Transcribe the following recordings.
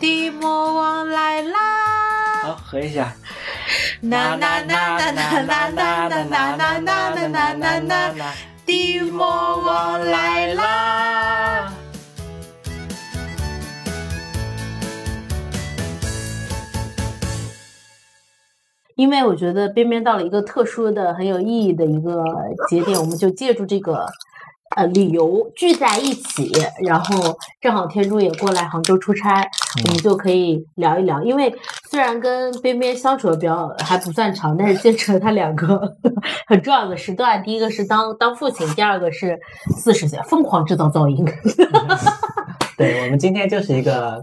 的魔王来啦！好，合一下。呐呐呐呐呐呐呐呐呐呐呐呐呐呐呐，的魔王来啦！因为我觉得边边到了一个特殊的、很有意义的一个节点，我们就借助这个呃旅游聚在一起，然后正好天珠也过来杭州出差，我们就可以聊一聊。因为虽然跟边边相处的比较还不算长，但是见证了他两个 很重要的时段。第一个是当当父亲，第二个是四十岁疯狂制造噪音。对我们今天就是一个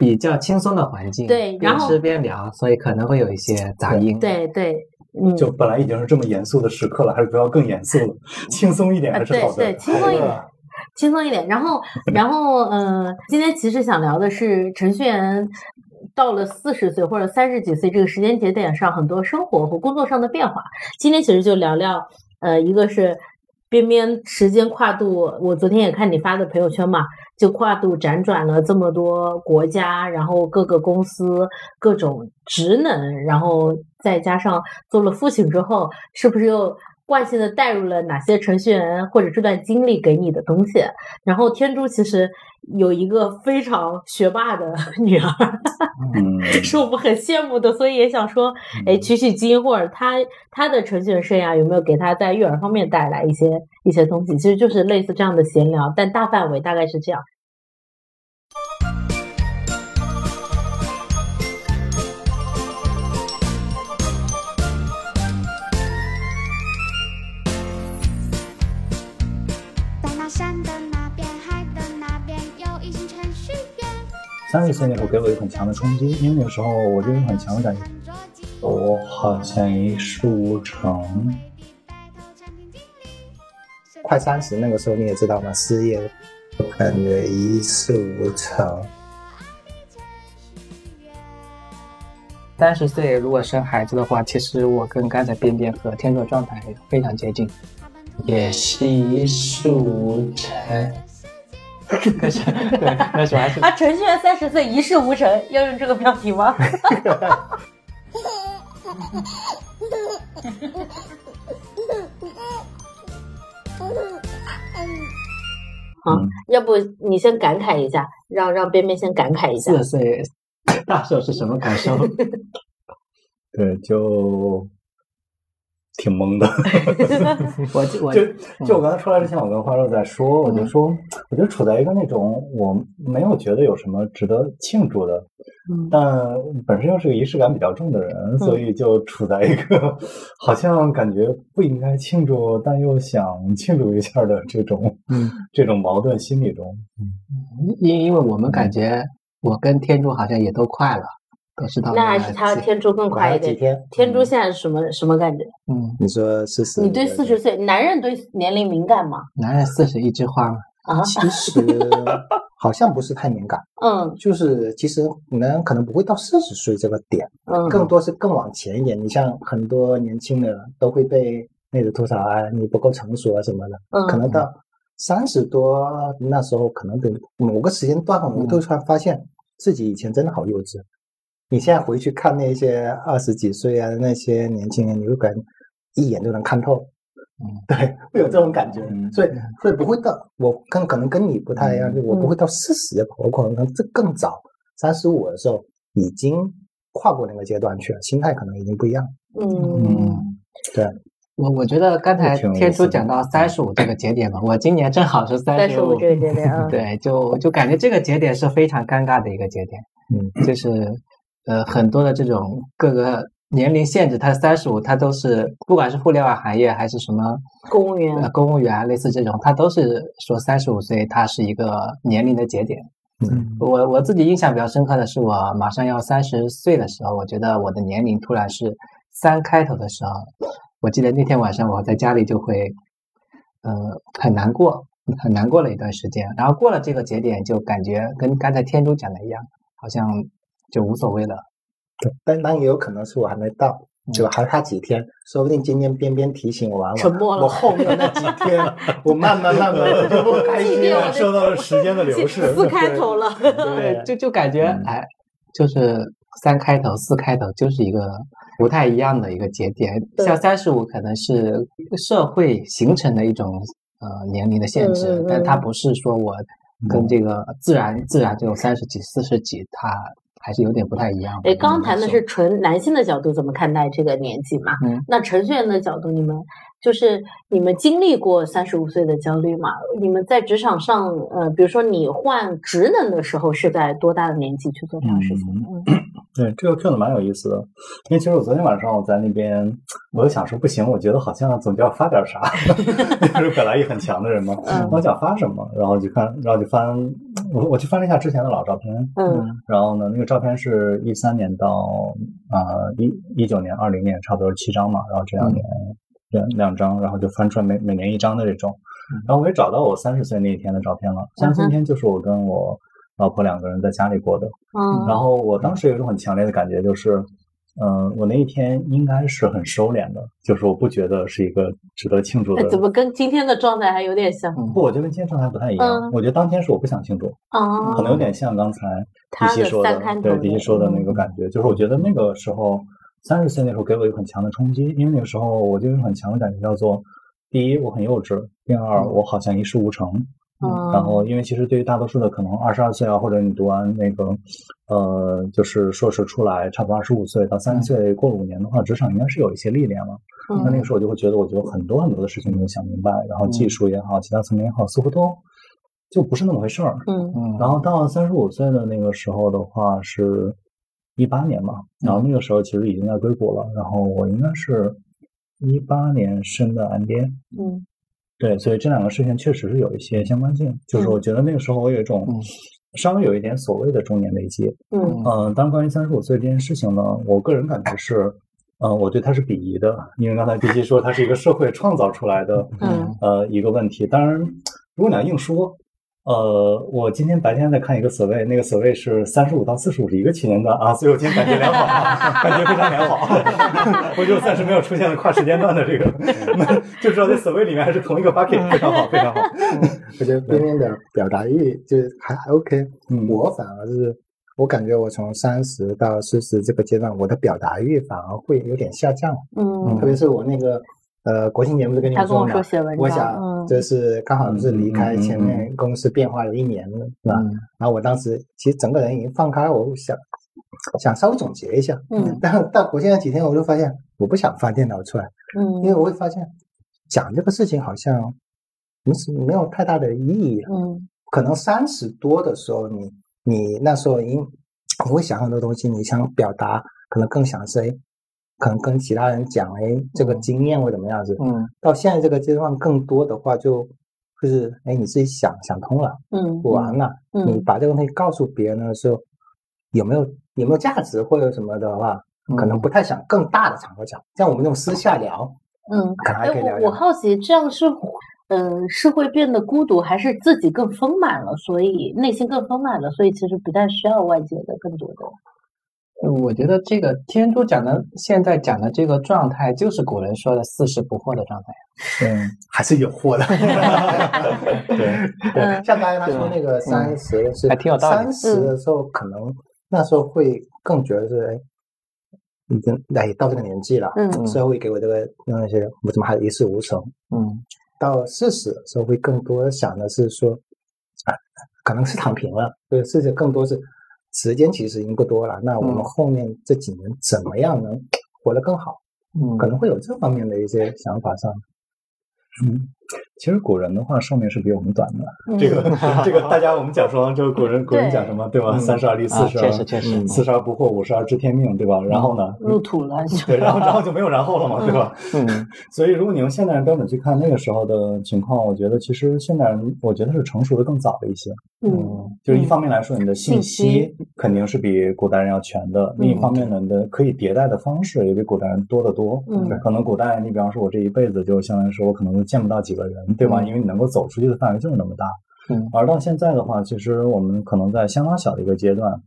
比较轻松的环境，对然边吃边聊，所以可能会有一些杂音。对对，嗯，就本来已经是这么严肃的时刻了，还是不要更严肃了，轻松一点还是好的。对对，轻松一点，轻松一点。然后，然后，呃，今天其实想聊的是程序员到了四十岁或者三十几岁这个时间节点上，很多生活和工作上的变化。今天其实就聊聊，呃，一个是边边时间跨度，我昨天也看你发的朋友圈嘛，就跨度辗转了这么多国家，然后各个公司各种职能，然后再加上做了父亲之后，是不是又惯性的带入了哪些程序员或者这段经历给你的东西？然后天珠其实有一个非常学霸的 女儿，嗯，是我们很羡慕的，所以也想说，哎，取取经，或者他他的程序员生涯有没有给他在育儿方面带来一些一些东西？其实就是类似这样的闲聊，但大范围大概是这样。三十岁那会儿给我一个很强的冲击，因为那个时候我就有很强的感觉，我好像一事无成。快三十那个时候你也知道嘛，失业，感觉一事无成。三十岁如果生孩子的话，其实我跟刚才边边和天作状态非常接近，也是一事无成。可是，对，那时候还是啊，程序员三十岁一事无成，要用这个标题吗？好，要不你先感慨一下，让让边边先感慨一下四。十岁，那时候是什么感受？对，就挺懵的。我就我就就我刚才出来之前，我跟花肉在说，我嗯。就说，我就处在一个那种我没有觉得有什么值得庆祝的，嗯。但本身又是个仪式感比较重的人，所以就处在一个好像感觉不应该庆祝，但又想庆祝一下的这种嗯，这种矛盾心理中。因因为我们感觉我跟天柱好像也都快了，都是他那还是他天珠更快一点。几天？天珠现在是什么什么感觉？嗯，你说四十？你对四十岁男人对年龄敏感吗？男人四十一枝花嘛，啊，其实 好像不是太敏感，嗯就是其实男人可能不会到四十岁这个点，嗯，更多是更往前一点。你像很多年轻人都会被妹子吐槽啊，你不够成熟啊什么的，嗯可能到三十多那时候，可能等某个时间段，我们都突然发现自己以前真的好幼稚。你现在回去看那些二十几岁啊那些年轻人，你会感觉一眼就能看透。嗯，对，会有这种感觉。嗯所以，所以不会到我跟可能跟你不太一样，就我不会到四十，我可能这更早，三十五的时候已经跨过那个阶段去了，心态可能已经不一样。嗯对，我我觉得刚才天叔讲到三十五这个节点嘛，我今年正好是三十五三十五，这个节点啊，对，就就感觉这个节点是非常尴尬的一个节点，嗯，就是呃很多的这种各个年龄限制，它三十五，它都是不管是互联网行业还是什么公务员呃公务员啊类似这种，它都是说三十五岁它是一个年龄的节点。嗯我我自己印象比较深刻的是，我马上要三十岁的时候，我觉得我的年龄突然是三开头的时候，我记得那天晚上我在家里就会，呃，很难过，很难过了一段时间。然后过了这个节点，就感觉跟刚才天珠讲的一样，好像就无所谓了。对，但但也有可能是我还没到，对吧？还差几天，说不定今天边边提醒我完，沉默了我后面那几天，我慢慢慢慢我就不开心了受到了时间的流逝。四开头了，对，就就感觉哎，就是三开头、四开头，就是一个不太一样的一个节点。像三十五可能是社会形成的一种呃年龄的限制，但它不是说我跟这个自然自然这种三十几、四十几，它还是有点不太一样的。哎，刚刚谈的是纯男性的角度怎么看待这个年纪嘛？嗯那程序员的角度，你们就是你们经历过三十五岁的焦虑吗？你们在职场上，呃，比如说你换职能的时候是在多大的年纪去做这样的事情？嗯？对，这个 Q 的蛮有意思的，因为其实我昨天晚上我在那边，我就想说不行，我觉得好像总就要发点啥，就是表达欲很强的人嘛，嗯。我想发什么，然后就看，然后就翻，我我去翻了一下之前的老照片，嗯。然后呢，那个照片是一三年到啊一一九年、二零年，差不多是七张嘛，然后这两年两两张，然后就翻出来每每年一张的这种，然后我也找到我三十岁那一天的照片了，三十岁那天就是我跟我老婆两个人在家里过的，嗯，然后我当时有一种很强烈的感觉，就是，嗯、我那一天应该是很收敛的，就是我不觉得是一个值得庆祝的哎。怎么跟今天的状态还有点像不，我觉得跟今天状态不太一样。嗯我觉得当天是我不想庆祝，嗯？可能有点像刚才迪西说的对迪西说的那个嗯感觉，就是我觉得那个时候三十岁那时候给我一个很强的冲击，因为那个时候我就有很强的感觉，叫做第一我很幼稚，第二我好像一事无成。嗯然后，因为其实对于大多数的可能二十二岁啊，或者你读完那个呃，就是硕士出来，差不多二十五岁到三十岁，过了五年的话，职场应该是有一些历练了。那那个时候我就会觉得，我觉得很多很多的事情没有想明白，然后技术也好，其他层面也好，似乎都就不是那么回事儿。嗯嗯，然后到三十五岁的那个时候的话，是一八年嘛，然后那个时候其实已经在硅谷了，然后我应该是一八年升的 MBA。嗯对，所以这两个事情确实是有一些相关性。就是我觉得那个时候我有一种嗯稍微有一点所谓的中年危机。嗯嗯、当然关于三十五岁这件事情呢，我个人感觉是，嗯、我对它是鄙夷的，因为刚才迪基说它是一个社会创造出来的，嗯呃，一个问题。当然，如果你要硬说。呃，我今天白天在看一个 survey，那个 survey 是三十五到四十五是一个区间段啊，所以我今天感觉良好啊，感觉非常良好。我就暂时没有出现跨时间段的这个，就知道在 survey 里面还是同一个 bucket，非常好，非常好。我觉得边边的表达欲就还还 OK，嗯我反而是我感觉我从三十到四十这个阶段，我的表达欲反而会有点下降，嗯特别是我那个呃国庆节不是跟你说写文章我想嗯就是刚好是离开前面公司变化有一年了，是吧？嗯然后我当时其实整个人已经放开，我想想稍微总结一下，嗯 但到国庆那几天，我就发现我不想翻电脑出来，嗯因为嗯我会发现讲这个事情好像没什没有太大的意义了。嗯可能三十多的时候，你你那时候因你 会想很多东西，你想表达，可能更想是哎，可能跟其他人讲哎这个经验或怎么样子。嗯到现在这个阶段，更多的话就就是哎你自己想想通了，嗯完了，你嗯把这个东西告诉别人的时候，有没有有没有价值或者什么的话，可能不太想更大的场合讲，像我们这种私下聊，嗯。可能还哎，我我可以聊聊。好奇，这样是，呃，是会变得孤独，还是自己更丰满了，所以内心更丰满了，所以其实不太需要外界的更多的。呃我觉得这个天珠讲的现在讲的这个状态，就是古人说的四十不惑的状态。嗯，还是有货的。对，对，像刚才他说那个三十是还挺有道理三十的时候，可能那时候会更觉得是哎，已经哎到这个年纪了，嗯社会给我这个那些我怎么还一事无成？嗯到四十的时候，会更多想的是说，啊，可能是躺平了，对，事情更多是时间其实已经不多了，那我们嗯后面这几年怎么样能活得更好？嗯，可能会有这方面的一些想法上。嗯，其实古人的话寿命是比我们短的。嗯这个 这个，大家我们讲说，就是古人古人讲什么，对吧？嗯三十而立，四啊，十确实确实，四十而不惑，五十而知天命，对吧？然后呢？入土了，对，然后然后就没有然后了嘛，对吧？嗯 所以，如果你用现代人标准去看那个时候的情况，我觉得其实现代人，我觉得是成熟的更早了一些。嗯就是一方面来说，你的信息肯定是比古代人要全的；另一方面呢，你的可以迭代的方式也比古代人多得多。嗯可能古代你比方说，我这一辈子就相当于说，我可能见不到几个人，对吧？嗯因为你能够走出去的范围就是那么大。嗯而到现在的话，其实我们可能在相当小的一个阶段，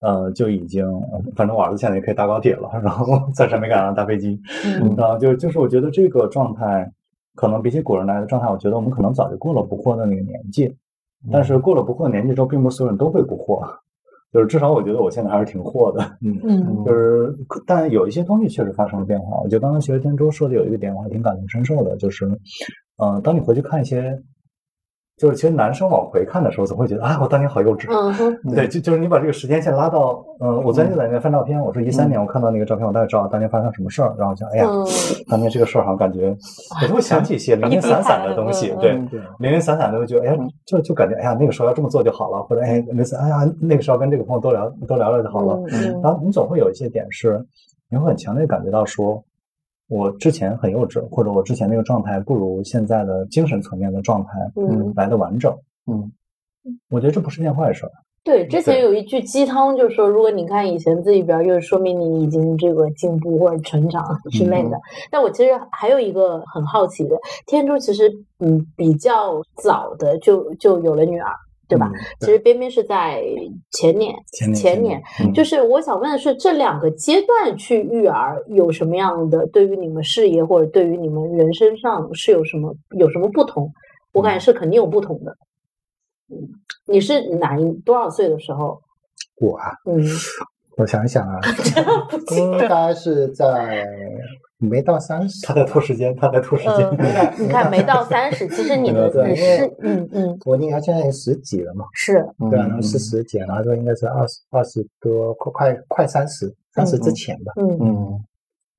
呃，就已经，呃反正我儿子现在也可以搭高铁了，然后暂时没赶上搭飞机，嗯啊，就就是我觉得这个状态，可能比起古人来的状态，我觉得我们可能早就过了不惑的那个年纪，但是过了不惑的年纪之后，并不是所有人都会不惑，就是至少我觉得我现在还是挺惑的，嗯就是但有一些东西确实发生了变化。我觉得刚刚学天舟说的有一个点，我还挺感同身受的，就是，呃，当你回去看一些，就是其实男生往回看的时候，总会觉得啊，我当年好幼稚，嗯哼。对，就就是你把这个时间线拉到，嗯、我昨天就在那边翻照片，我说一三年我看到那个照片，我大概知道当年发生什么事儿，然后想，哎呀，嗯当年这个事儿好像感觉，我就会想起一些零零散散的东西，嗯对，零零散散的，就觉得，哎呀，就就感觉，哎呀，那个时候要这么做就好了，或者哎，每次，哎呀，那个时候跟这个朋友多聊多聊聊就好了，嗯然后你总会有一些点是，你会很强烈感觉到说，我之前很幼稚，或者我之前那个状态不如现在的精神层面的状态嗯，来的完整。嗯，我觉得这不是件坏事儿。对，之前有一句鸡汤，就是说，如果你看以前自己表，就说明你已经这个进步或者成长之类的。但我其实还有一个很好奇的，天珠其实嗯比较早的就就有了女儿，对吧？嗯其实边边是在前年，前年前年，嗯就是我想问的是，这两个阶段去育儿有什么样的对于你们事业或者对于你们人生上是有什么有什么不同？我感觉是肯定有不同的。嗯，你是哪一多少岁的时候？我啊，嗯，我想一想啊，应该是在没到三十他，在拖时间，他在拖时间。嗯，你看没到三十，其实你的 对你是嗯嗯我应该现在十几了嘛，是对然后是十几，然后说应该是二十二十多，快快快三十，三十之前吧。嗯。嗯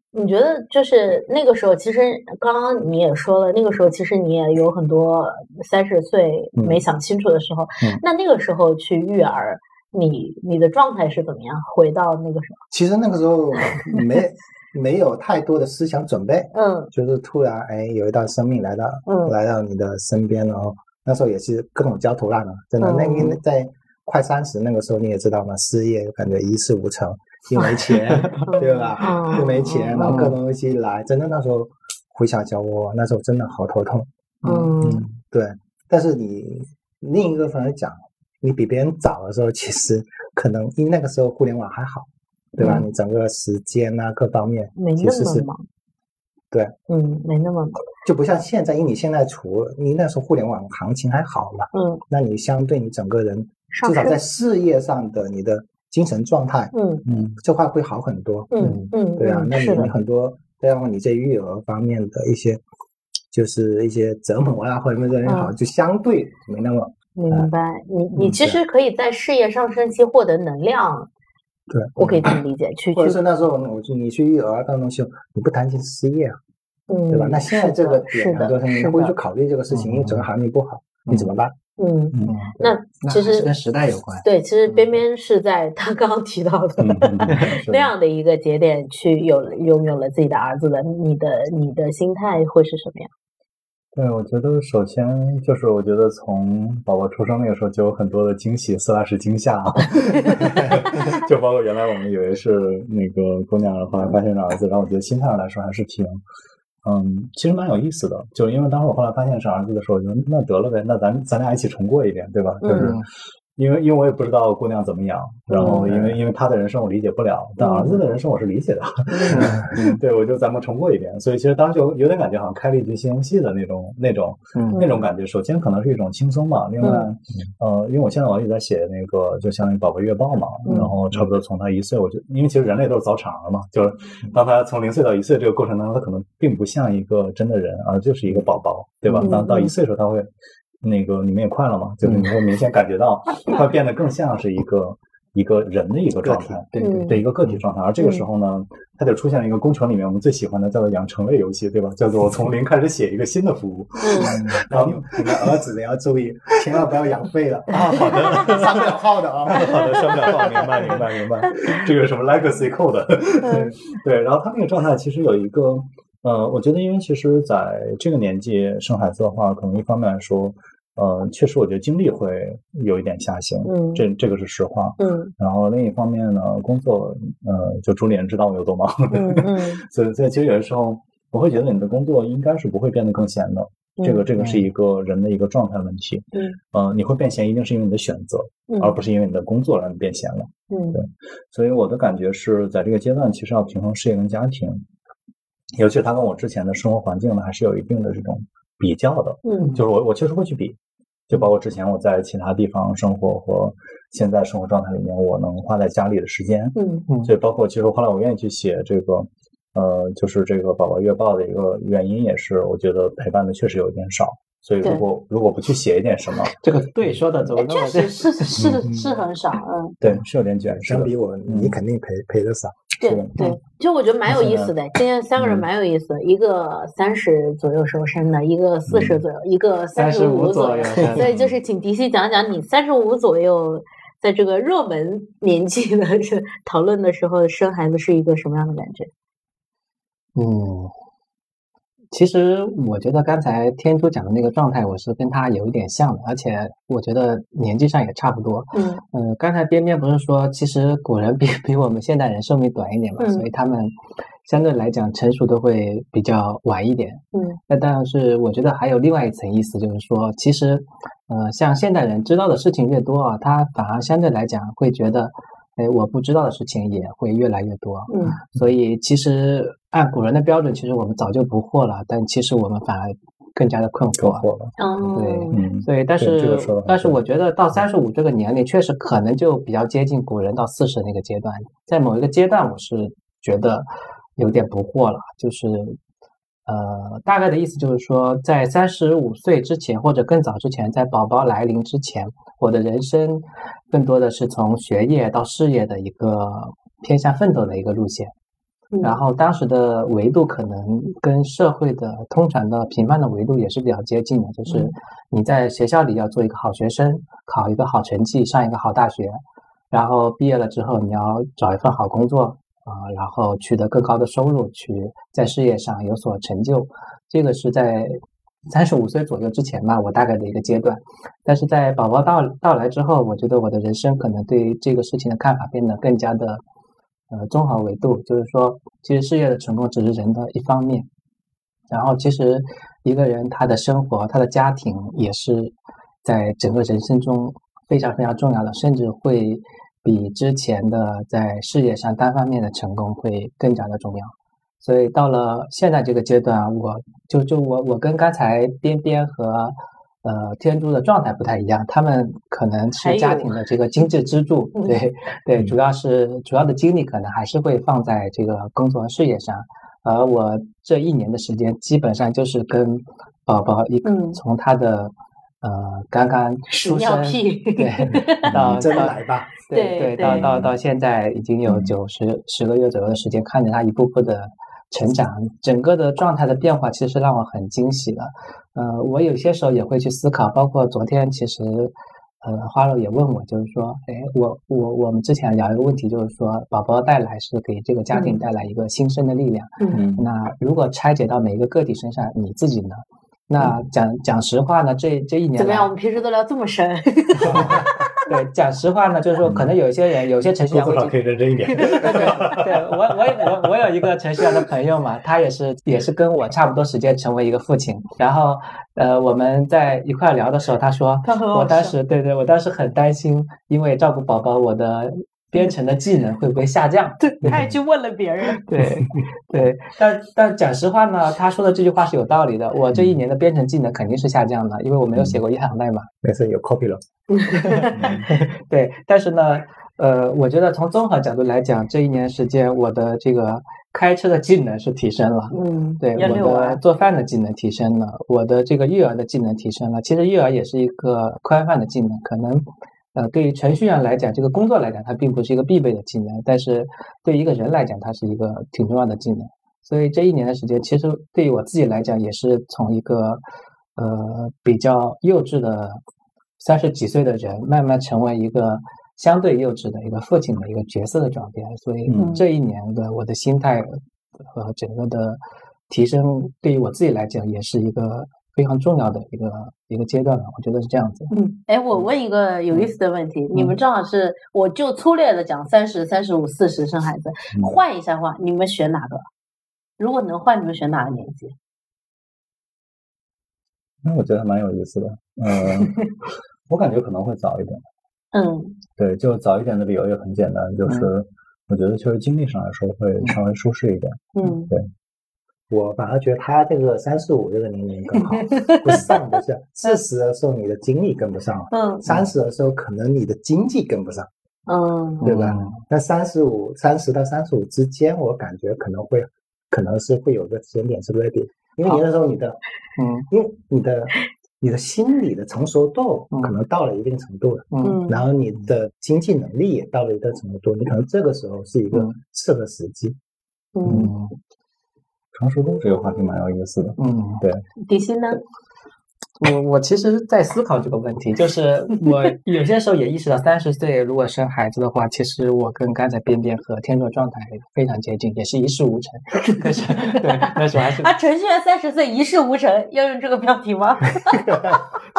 你觉得就是那个时候，其实刚刚你也说了，那个时候其实你也有很多三十岁嗯没想清楚的时候。嗯那那个时候去育儿，你你的状态是怎么样？回到那个时其实那个时候没没有太多的思想准备，嗯。就是突然哎有一道生命来到嗯。来到你的身边，然后那时候也是各种焦头烂额，真的。那嗯。因为在快三十那个时候你也知道嘛，失业感觉一事无成，又没钱，对吧？嗯。又没钱，嗯。然后各种东西来，真的那时候回想起来，我那时候真的好头痛。嗯对，但是你另一个方面讲，你比别人早的时候，其实可能因为那个时候互联网还好，对吧？嗯你整个时间啊各方面没其实是那么忙。对，嗯，没那么忙。就不像现在，因为你现在除你那时候互联网行情还好嘛，嗯那你相对你整个人至少在事业上的你的精神状态嗯嗯这块会好很多。嗯嗯，对啊，那你很多，再然后你在育儿方面的一些，就是一些折磨啊，或者什么也好，嗯就相对没那么明白。你你其实可以在事业上升期获得能量，对，我可以这么理解，去去或者是那时候我去你去育儿当东西，你不担心失业啊，嗯，对吧？那现在这个点，很多的，人是的，会去考虑这个事情，因为整个行业不好，你怎么办？嗯。嗯，那那其实是跟时代有关。对，其实边边是在他刚刚提到的 那样的一个节点去有拥有了自己的儿子的，你的你的心态会是什么样？对，我觉得首先就是，我觉得从宝宝出生那个时候就有很多的惊喜，四拉是惊吓，就包括原来我们以为是那个姑娘，后来发现是儿子，然后我觉得心态上来说还是挺，嗯，其实蛮有意思的。就因为当时我后来发现是儿子的时候，我觉得那得了呗，那咱咱俩一起重过一遍，对吧？就是嗯因为因为我也不知道姑娘怎么养，然后因为因为她的人生我理解不了，但儿子的人生我是理解的。嗯对，我就咱们重过一遍，所以其实当时就有点感觉好像开了一局新游戏的那种那种嗯。那种感觉。首先可能是一种轻松嘛，另外，呃，因为我现在我也在写那个就相当于宝宝月报嘛，嗯然后差不多从他一岁，我就因为其实人类都是早产儿嘛，就是当他从零岁到一岁这个过程当中，他可能并不像一个真的人，而就是一个宝宝，对吧？嗯？当到一岁的时候，他会那个你们也快了嘛，就是你会明显感觉到 它变得更像是一个一个人的一个状态，对一个个体状态。而这个时候呢，它就出现了一个工程里面我们最喜欢的叫做养成类游戏，对吧？叫做从零开始写一个新的服务。嗯 然后你们儿子也要注意，千万不要养废了，啊，好的，上不了号的啊。好的，删不了号，明白，明白，明白。这个什么 legacy code，对对。然后他那个状态其实有一个，呃，我觉得因为其实在这个年纪生孩子的话，可能一方面来说，呃，确实我觉得精力会有一点下行，嗯这这个是实话。嗯然后另一方面呢，工作，呃，就朱丽人知道我有多忙，嗯嗯 所以所以其实有的时候，我会觉得你的工作应该是不会变得更闲的。这个这个是一个人的一个状态问题。嗯，呃，你会变闲一定是因为你的选择，嗯而不是因为你的工作让你变闲了。嗯对所以我的感觉是在这个阶段，其实要平衡事业跟家庭，尤其是它跟我之前的生活环境呢，还是有一定的这种比较的。嗯就是我我确实会去比，就包括之前我在其他地方生活和现在生活状态里面，我能花在家里的时间，嗯嗯所以包括其实后来我愿意去写这个，呃，就是这个宝宝月报的一个原因，也是我觉得陪伴的确实有点少。所以如果如果不去写一点什么，这个对说的怎么哎，那么对确实？是是是很少，嗯，对，是有点卷。相比我，你肯定陪陪的少。对对，就我觉得蛮有意思的。今天三个人嗯蛮有意思的，一个三十左右时候生的，一个四十左右，一个三十五35左右所以就是请迪西讲讲你三十五左右，在这个热门年纪的这讨论的时候，生孩子是一个什么样的感觉？嗯，其实我觉得刚才天珠讲的那个状态，我是跟他有一点像的，而且我觉得年纪上也差不多。嗯呃，刚才边边不是说，其实古人比 比我们现代人寿命短一点嘛，嗯所以他们相对来讲成熟都会比较晚一点。嗯那当然是我觉得还有另外一层意思，就是说，其实，呃，像现代人知道的事情越多啊，他反而相对来讲会觉得，哎，我不知道的事情也会越来越多。嗯所以其实按古人的标准，其实我们早就不惑了，但其实我们反而更加的困惑。困惑了。哦，对所以，但是但是我觉得到三十五这个年龄，确实可能就比较接近古人到四十那个阶段，在某一个阶段，我是觉得有点不惑了，就是呃，大概的意思就是说，在三十五岁之前或者更早之前，在宝宝来临之前，我的人生更多的是从学业到事业的一个偏向奋斗的一个路线。嗯然后当时的维度可能跟社会的通常的评判的维度也是比较接近的，就是嗯你在学校里要做一个好学生，考一个好成绩，上一个好大学，然后毕业了之后你要找一份好工作啊、然后取得更高的收入，去在事业上有所成就。这个是在三十五岁左右之前吧，我大概的一个阶段。但是在宝宝到到来之后，我觉得我的人生可能对这个事情的看法变得更加的呃综合维度，就是说，其实事业的成功只是人的一方面，然后其实一个人他的生活、他的家庭也是在整个人生中非常非常重要的，甚至会比之前的在事业上单方面的成功会更加的重要。所以到了现在这个阶段，我就就我我跟刚才边边和呃天珠的状态不太一样，他们可能是家庭的这个经济支柱，嗯。对。对，嗯。主要是主要的精力可能还是会放在这个工作和事业上，而我这一年的时间基本上就是跟宝宝一个嗯从他的呃刚刚出生屁对 到真到来吧，对对到到到现在已经有嗯九十十个月左右的时间，看着他一步步的成长，整个的状态的变化，其实让我很惊喜的。呃，我有些时候也会去思考，包括昨天其实。呃，花肉也问我，就是说，哎，我我我们之前聊一个问题，就是说，宝宝带来是给这个家庭嗯带来一个新生的力量。嗯嗯那如果拆解到每一个个体身上，你自己呢？那讲讲实话呢，这这一年怎么样？我们平时都聊这么深，对，讲实话呢，就是说，可能有一些人，有些程序员可以认真一点。对对，我我我我有一个程序员的朋友嘛，他也是也是跟我差不多时间成为一个父亲，然后呃我们在一块聊的时候，他说我当时对对，我当时很担心，因为照顾宝宝，我的编程的技能会不会下降？对，他也去问了别人，对对，但但讲实话呢，他说的这句话是有道理的。我这一年的编程技能肯定是下降的，因为我没有写过一行代码。没事有 copy 了。对，但是呢，呃，我觉得从综合角度来讲，这一年时间我的这个开车的技能是提升了，嗯，对我的做饭的技能提升了，我的这个育儿的技能提升了。其实育儿也是一个宽泛的技能，可能呃对于程序员来讲，这个工作来讲，它并不是一个必备的技能，但是对于一个人来讲，它是一个挺重要的技能。所以这一年的时间，其实对于我自己来讲，也是从一个呃比较幼稚的三十几岁的人，慢慢成为一个相对幼稚的一个父亲的一个角色的转变。所以嗯这一年的我的心态和整个的提升，对于我自己来讲，也是一个非常重要的一个一个阶段了。我觉得是这样子。嗯，哎，我问一个有意思的问题，你们正好是，我就粗略的讲三十、三十五、四十生孩子，嗯换一下话，你们选哪个？如果能换，你们选哪个年纪？那我觉得还蛮有意思的。嗯，我感觉可能会早一点。嗯对，就早一点的理由也很简单，就是我觉得确实经历上来说会稍微舒适一点。嗯我反而觉得他这个三十五这个年龄更好，不是上不是 四十的时候你的精力跟不上，嗯三十的时候可能你的经济跟不上，嗯。对吧嗯？那三十五三十到三十五之间，我感觉可能会可能是会有个时间点是 ready，因为你那时候你的嗯因为你的你的心理的成熟度嗯。可能到了一定程度了，嗯嗯，然后你的经济能力也到了一定程度，你可能这个时候是一个嗯。适合时机。嗯，嗯成熟度这个话题蛮有意思的。嗯，对底薪呢？我我其实在思考这个问题，就是我 有些时候也意识到，三十岁如果生孩子的话，其实我跟刚才边边和天作状态非常接近，也是一事无成。可是对，那时候还是 啊，程序员三十岁一事无成，要用这个标题吗？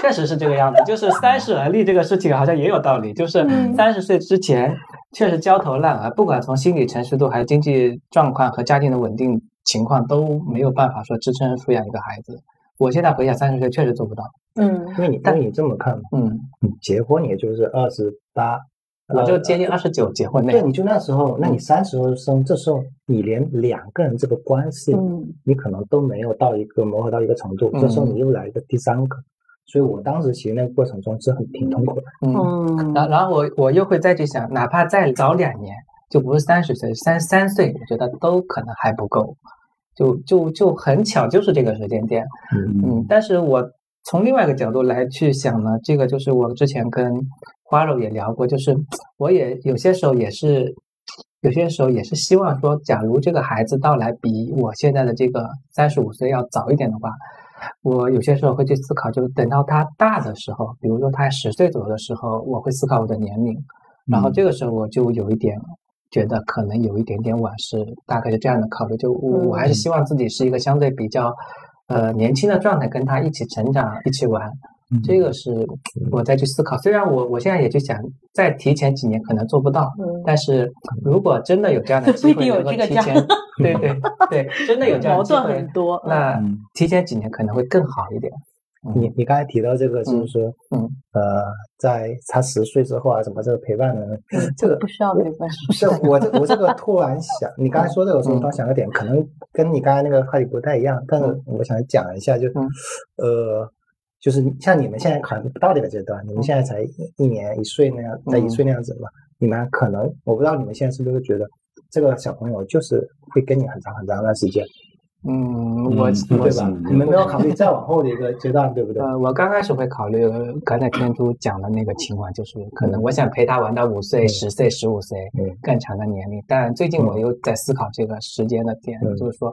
确实是这个样子，就是三十而立这个事情好像也有道理，就是嗯三十岁之前确实焦头烂额，不管从心理成熟度还是经济状况和家庭的稳定情况都没有办法说支撑抚养一个孩子。我现在回想，三十岁确实做不到。嗯。因为你但你这么看嘛，嗯，你结婚也就是二十八，我就接近二十九结婚那对，你就那时候，那你三十岁生，这时候你连两个人这个关系，嗯。你可能都没有到一个磨合到一个程度，嗯这时候你又来一个第三个，所以我当时其实那个过程中是很挺痛苦的。嗯，嗯。然然后我我又会再去想，哪怕再早两年，就不是三十岁，三三岁，我觉得都可能还不够。就就就很巧，就是这个时间点。嗯嗯，但是我从另外一个角度来去想呢，这个就是我之前跟花肉也聊过，就是我也有些时候也是，有些时候也是希望说，假如这个孩子到来比我现在的这个三十五岁要早一点的话，我有些时候会去思考，就是等到他大的时候，比如说他十岁左右的时候，我会思考我的年龄，然后这个时候我就有一点。觉得可能有一点点晚，是大概是这样的考虑。就我我还是希望自己是一个相对比较，呃年轻的状态，跟他一起成长，一起玩。这个是我再去思考。虽然我我现在也就想，再提前几年可能做不到，嗯但是如果真的有这样的机会，有这个家能够提前，对对对，真的有这样矛的机会盾很，多。那嗯提前几年可能会更好一点。你你刚才提到这个，就是说，嗯。呃，在他十岁之后啊，什么这个陪伴的？这个不需要陪伴。不是我 这我这个突然想，你刚才说这个时候，我突然想个点，可能跟你刚才那个话题不太一样，但是我想讲一下，就嗯。呃，就是像你们现在可能不到这个阶段，你们现在才一一年一岁那样，在一岁那样子嘛，你们可能我不知道你们现在是不是觉得这个小朋友就是会跟你很长很长一段时间，嗯，我对吧？你们没有考虑再往后的一个阶段，对不对？呃，我刚开始会考虑呃刚才天珠讲的那个情况，就是可能我想陪他玩到五岁、嗯十岁、十五岁嗯更长的年龄。但最近我又在思考这个时间的点，嗯就是说，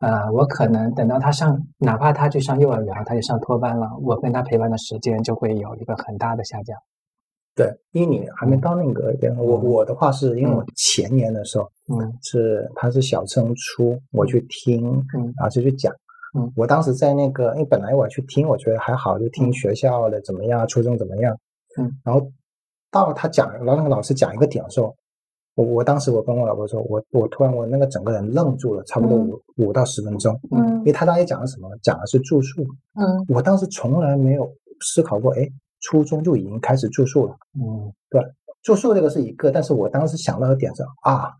呃，我可能等到他上，哪怕他去上幼儿园，他去上托班了，我跟他陪伴的时间就会有一个很大的下降。对，因为你还没到那个点。我我的话是因为我前年的时候嗯是他是小升初，我去听，嗯然后就去讲。嗯我当时在那个，因为本来我去听，我觉得还好，就听学校的怎么样，初中怎么样。嗯，然后到了他讲，然后那个老师讲一个点的时候，我我当时我跟我老婆说，我我突然我那个整个人愣住了，差不多五、五到十分钟，嗯因为他当时讲的什么，讲的是住宿。嗯我当时从来没有思考过，哎，初中就已经开始住宿了。嗯对住宿这个是一个，但是我当时想到的点是啊，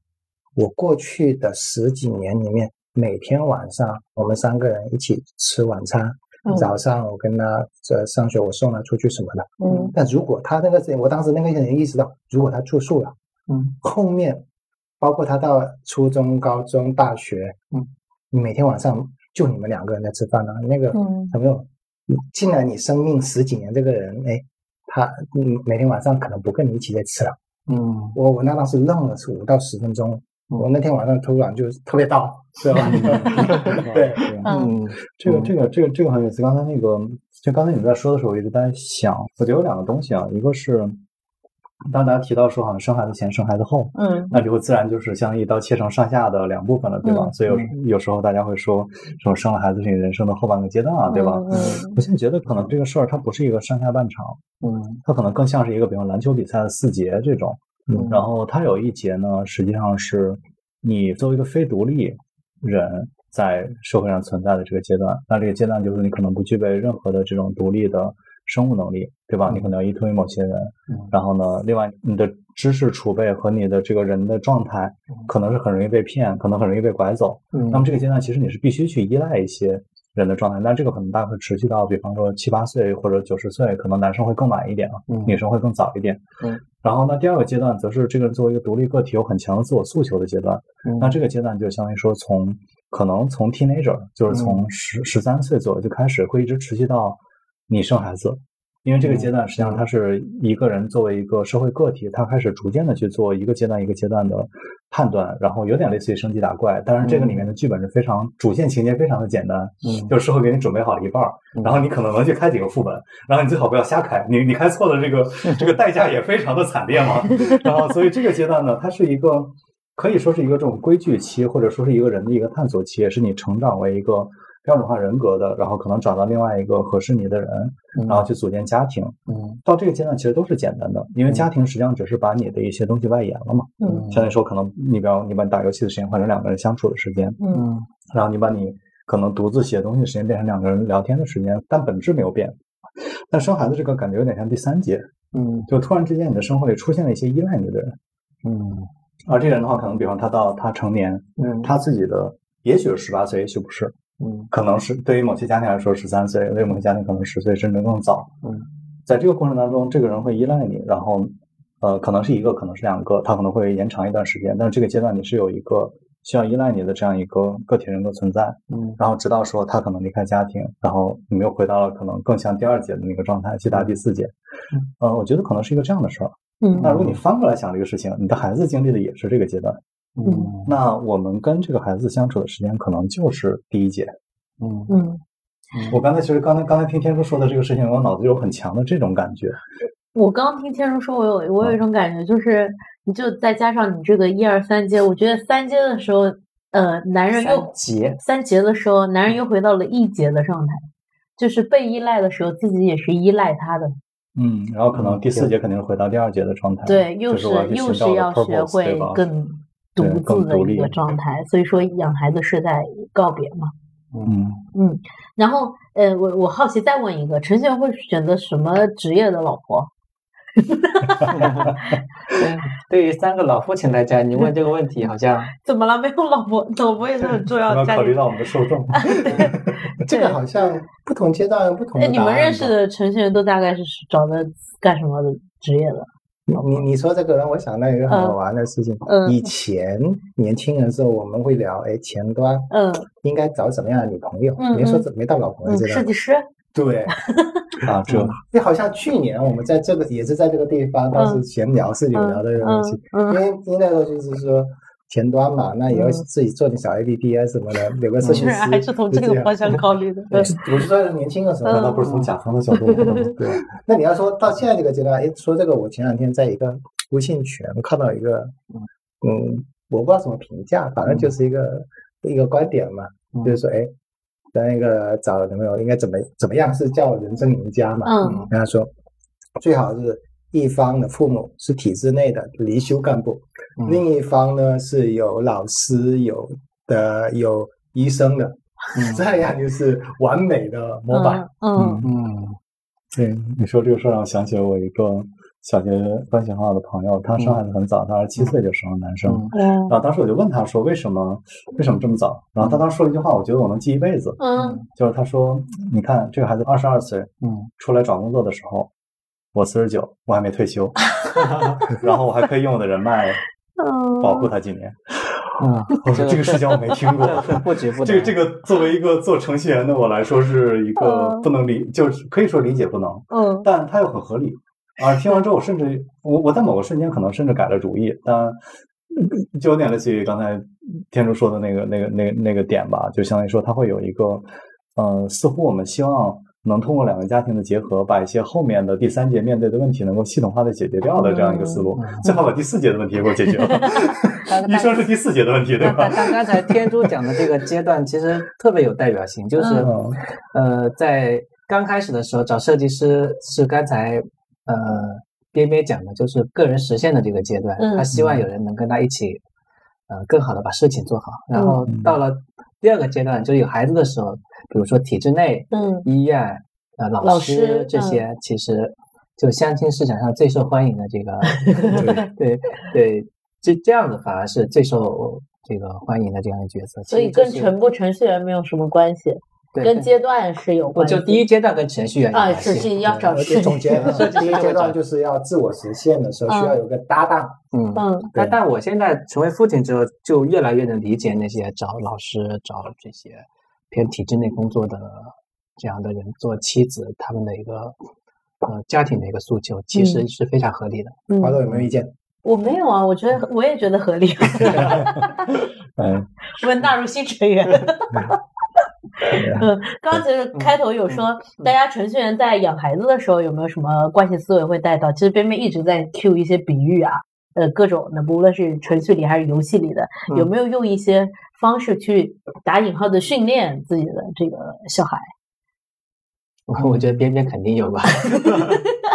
我过去的十几年里面，每天晚上我们三个人一起吃晚餐，嗯早上我跟他这上学，我送他出去什么的。嗯但如果他那个我当时那个人意识到，如果他住宿了，嗯后面包括他到初中、高中、大学，嗯，你每天晚上就你们两个人在吃饭了，那个嗯小朋友，你进来你生命十几年这个人，哎，他嗯每天晚上可能不跟你一起在吃了。嗯我我那当时愣了是五到十分钟，嗯我那天晚上突然就特别到，知道吧？对，嗯嗯这个这个这个这个很有意思。刚才那个，就刚才你们在说的时候，我一直在想，我觉得有两个东西啊，一个是当大家提到说好像生孩子前、生孩子后，嗯那就会自然就是像一刀切成上下的两部分了，对吧？嗯所以有有时候大家会说，说生了孩子是你人生的后半个阶段啊，对吧？嗯我现在觉得可能这个事儿它不是一个上下半场，嗯它可能更像是一个，比如篮球比赛的四节这种。嗯然后它有一节呢，实际上是你作为一个非独立，人在社会上存在的这个阶段。那这个阶段就是你可能不具备任何的这种独立的生物能力，对吧？你可能要依托于某些人。嗯然后呢，另外你的知识储备和你的这个人的状态，可能是很容易被骗，可能很容易被拐走。嗯那么这个阶段其实你是必须去依赖一些人的状态，但这个可能大概会持续到，比方说七八岁或者九十岁，可能男生会更晚一点啊，嗯女生会更早一点。嗯，然后呢，第二个阶段则是这个人作为一个独立个体有很强的自我诉求的阶段。嗯那这个阶段就相当于说从可能从 teenager，就是从十十三岁左右就开始，会一直持续到你生孩子。因为这个阶段实际上它是一个人作为一个社会个体，他开始逐渐的去做一个阶段一个阶段的判断，然后有点类似于升级打怪。当然，这个里面的剧本是非常主线情节非常的简单，嗯就是社会给你准备好了一半儿，嗯然后你可能能去开几个副本，然后你最好不要瞎开，你你开错了，这个 这个代价也非常的惨烈嘛。然后，所以这个阶段呢，它是一个可以说是一个这种规矩期，或者说是一个人的一个探索期，也是你成长为一个标准化人格的，然后可能找到另外一个合适你的人，然后去组建家庭。嗯。到这个阶段其实都是简单的，因为家庭实际上只是把你的一些东西外延了嘛。嗯。相当于说，可能你比方你把你打游戏的时间换成两个人相处的时间，嗯嗯。然后你把你可能独自写东西的时间变成两个人聊天的时间，但本质没有变。但生孩子这个感觉有点像第三节，嗯。就突然之间你的生活里出现了一些依赖你的人，嗯。而这个人的话，可能比方他到他成年，嗯。他自己的也许是十八岁，也许不是，嗯可能是对于某些家庭来说十三岁，对于某些家庭可能十岁甚至更早。嗯，在这个过程当中，这个人会依赖你，然后呃，可能是一个，可能是两个，他可能会延长一段时间，但是这个阶段你是有一个需要依赖你的这样一个个体人格存在。嗯然后直到说他可能离开家庭，然后你们又回到了可能更像第二节的那个状态，去达第四节。嗯呃，我觉得可能是一个这样的事儿。嗯那如果你翻过来想这个事情，你的孩子经历的也是这个阶段，嗯那我们跟这个孩子相处的时间可能就是第一节。嗯嗯，我刚才其实刚才刚才听天叔说的这个事情，我脑子有很强的这种感觉。我刚听天叔说，我有我有一种感觉，就是你就再加上你这个一二三阶，我觉得三阶的时候，呃，男人又三节三节的时候，男人又回到了一节的状态，就是被依赖的时候，自己也是依赖他的，嗯，然后可能嗯第四节肯定是回到第二节的状态。对，又就是又是要学会更独自的一个状态，所以说养孩子是在告别嘛。嗯，嗯，然后呃，我我好奇再问一个，陈璇会选择什么职业的老婆？对 对于三个老父亲来讲，你问这个问题好像 怎么了？没有老婆，老婆也是很重要要考虑到我们的受众。这个好像不同阶段不同的哎。你们认识的程序员都大概是找的干什么的职业的？你你你说这个让我想到一个很好玩的事情。嗯以前年轻人的时候，我们会聊，哎，前端嗯应该找什么样的女朋友？嗯没说没到老婆的嗯，阶段。设计师。对，啊，这就好像去年我们在这个也是在这个地方，当时闲聊是有聊的这个东西，因为因为那时候就是说前端嘛，那也要嗯。自己做点小 APP 啊什么的，有个设计居师然还是从这个方向考虑的。对，我是说年轻的时候，那不是从甲方的角度吗？对，那你要说到现在这个阶段，哎，说这个，我前两天在一个微信群看到一个，嗯，我不知道怎么评价，反正就是一个、一个观点嘛，嗯。就是说，哎，在那个找男朋友应该怎么怎么样是叫人生赢家嘛？嗯。跟他说，最好是一方的父母是体制内的离休干部，嗯。另一方呢是有老师、有的有医生的，嗯。这样就是完美的模板。嗯嗯。嗯对，你说这个事儿让我想起了我一个小学关系很好的朋友，他生孩子很早，他二十七岁就生了男生。然后当时我就问他说为什么为什么这么早？然后他当时说了一句话，我觉得我能记一辈子，嗯就是他说，你看这个孩子二十二岁嗯。出来找工作的时候，我四十九，我还没退休，然后我还可以用我的人脉嗯，保护他几年。嗯，我说这个事情我没听过。这是不止不这个 这个作为一个做程序员的我来说，是一个嗯不能理，就是可以说理解不能，嗯但它又很合理。啊，听完之后，我甚至我我在某个瞬间可能甚至改了主意，但就有点类似于刚才天柱说的那个那个那个那个点吧，就相当于说它会有一个，呃，似乎我们希望能通过两个家庭的结合，把一些后面的第三节面对的问题能够系统化的解决掉的这样一个思路，最好把第四节的问题也给我解决了。但医生是第四节的问题，对吧但？刚才天珠讲的这个阶段其实特别有代表性，就是、嗯呃，在刚开始的时候找设计师是刚才呃边边讲的，就是个人实现的这个阶段，嗯他希望有人能跟他一起呃更好的把事情做好。然后嗯到了第二个阶段，就有孩子的时候，比如说体制内、嗯医院、呃老老师师这些，其实就相亲市场上最受欢迎的这个，对对，这这样子反而是最受这个欢迎的这样的角色。所以跟程不程序员没有什么关系，对跟阶段是有关系。就第一阶段跟程序员啊，是是要找而事且总结设计师第一阶段就是要自我实现的时候，需要有个搭档。嗯。嗯但但我现在成为父亲之后，就越来越能理解那些找老师、找这些偏体制内工作的这样的人做妻子，他们的一个呃家庭的一个诉求，其实嗯是非常合理的。嗯华，总有没有意见？我没有啊，我觉得我也觉得合理。嗯，问纳入新成员。嗯，刚刚其实开头有说，大家程序员在养孩子的时候有没有什么惯性思维会带到？其实边边一直在 Q 一些比喻啊，呃，各种的，无论是程序里还是游戏里的，有没有用一些方式去打引号的训练自己的这个小孩？我觉得边边肯定有吧。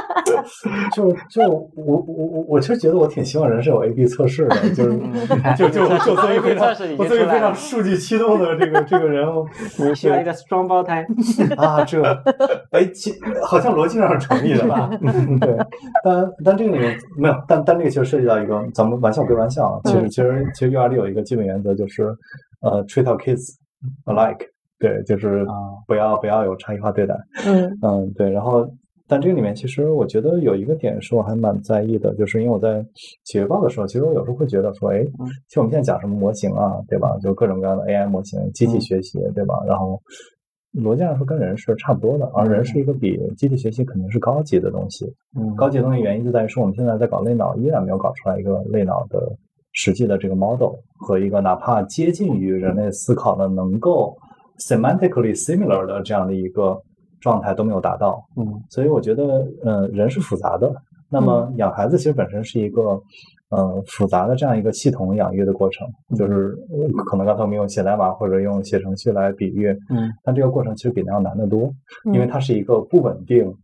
就就我我我我其实觉得我挺希望人是有 A/B 测试的，就是嗯就就就作为非常我作为非常数据驱动的这个这个人物 你需要一个双胞胎，啊，这哎，其好像逻辑上是成立的吧？对，但但这个里面没有，但但这个其实涉及到一个咱们玩笑归玩笑啊，其实其实其实 U R 里有一个基本原则就是呃 treat our kids alike，对，就是啊不要不要有差异化对待。嗯嗯，对，然后但这个里面其实我觉得有一个点是我还蛮在意的，就是因为我在企业报的时候，其实我有时候会觉得说，哎，嗯其实我们现在讲什么模型啊，对吧？就各种各样的 AI 模型、机器嗯学习，对吧？然后逻辑上说跟人是差不多的，而人是一个比机器学习肯定是高级的东西。嗯，高级的东西原因就在于说我们现在在搞类脑，依然没有搞出来一个类脑的实际的这个 model 和一个哪怕接近于人类思考的能够 semantically similar 的这样的一个状态都没有达到。嗯所以我觉得，呃，人是复杂的。那么养孩子其实本身是一个，呃，复杂的这样一个系统养育的过程。就是呃可能刚才我们用写代码或者用写程序来比喻，嗯，但这个过程其实比那要难得多，嗯因为它是一个不稳定。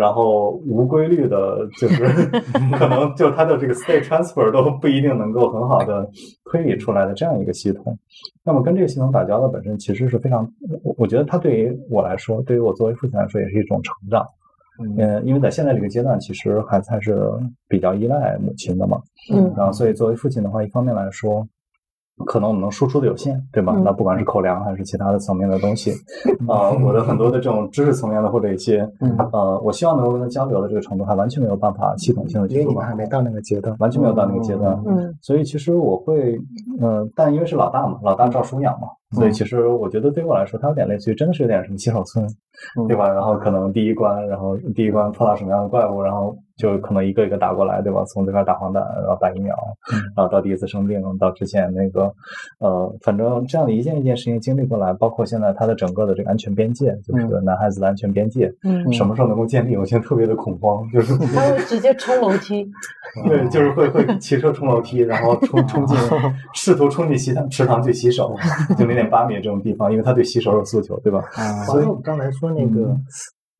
然后无规律的，就是 可能就它的这个 state transfer 都不一定能够很好的推理出来的这样一个系统。那么跟这个系统打交道本身其实是非常，我我觉得它对于我来说，对于我作为父亲来说，也是一种成长。嗯嗯，因为在现在这个阶段，其实孩子还是比较依赖母亲的嘛。嗯然后，所以作为父亲的话，一方面来说，可能我们能输出的有限，对吧？嗯那不管是口粮还是其他的层面的东西，啊、我的很多的这种知识层面的或者一些，嗯呃，我希望能够跟他交流的这个程度，还完全没有办法系统性的因为你们还没到那个阶段。完全没有到那个阶段。嗯所以其实我会，嗯、但因为是老大嘛，老大照书养嘛，所以其实我觉得对我来说，他有点类似于，真的是有点什么新手村，对吧？然后可能第一关，然后第一关碰到什么样的怪物，然后就可能一个一个打过来，对吧？从这边打黄疸，然后打疫苗，然后到第一次生病，到之前那个，呃，反正这样的一件一件事情经历过来，包括现在他的整个的这个安全边界，就是男孩子的安全边界，嗯，什么时候能够建立？我现在特别的恐慌，就是 他会直接冲楼梯。对，就是会会骑车冲楼梯，然后冲 冲进，试图冲进洗堂池塘去洗手，就零点八米这种地方，因为他对洗手有诉求，对吧？啊所以我刚才说那个，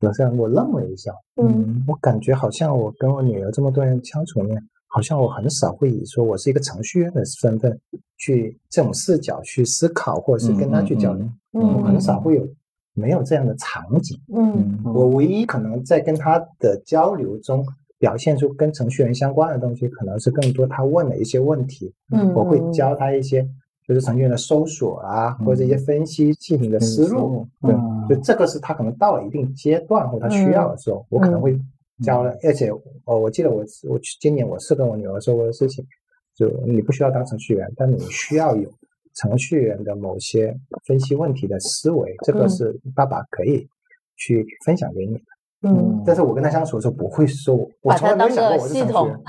好像我愣了一下，嗯。我感觉好像我跟我女儿这么多年相处里面，好像我很少会以说我是一个程序员的身份去这种视角去思考，或者是跟她去交流，嗯我很少会有没有这样的场景。嗯。我唯一可能在跟她的交流中表现出跟程序员相关的东西，可能是更多她问的一些问题，嗯，我会教她一些。就是程序员的搜索啊，或者一些分析事情的思路，对，嗯就这个是他可能到了一定阶段或他需要的时候，我可能会教了。而且哦，我记得我我去今年我是跟我女儿说过的事情，就你不需要当程序员，但你需要有程序员的某些分析问题的思维，这个嗯是爸爸可以去分享给你的。嗯但是我跟他相处的时候不会说，我把从来没有想过我是程序员。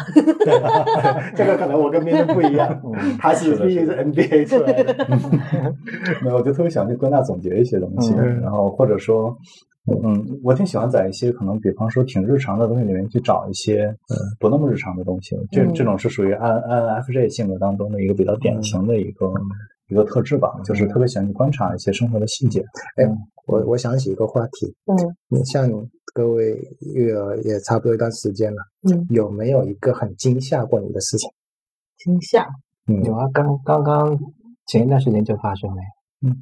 对，这个可能我跟别人不一样，他是毕竟是 NBA 出来的。没有，我就特别想去归纳总结一些东西，嗯然后或者说，嗯，我挺喜欢在一些可能，比方说挺日常的东西里面去找一些不那么日常的东西。这嗯这种是属于 INFJ 性格当中的一个比较典型的一个一个特质吧，就是特别喜欢去观察一些生活的细节。哎我我想起一个话题，嗯你像各位育儿也差不多一段时间了，嗯，有没有一个很惊吓过你的事情？惊吓。嗯。有啊，刚刚刚前一段时间就发生了，嗯，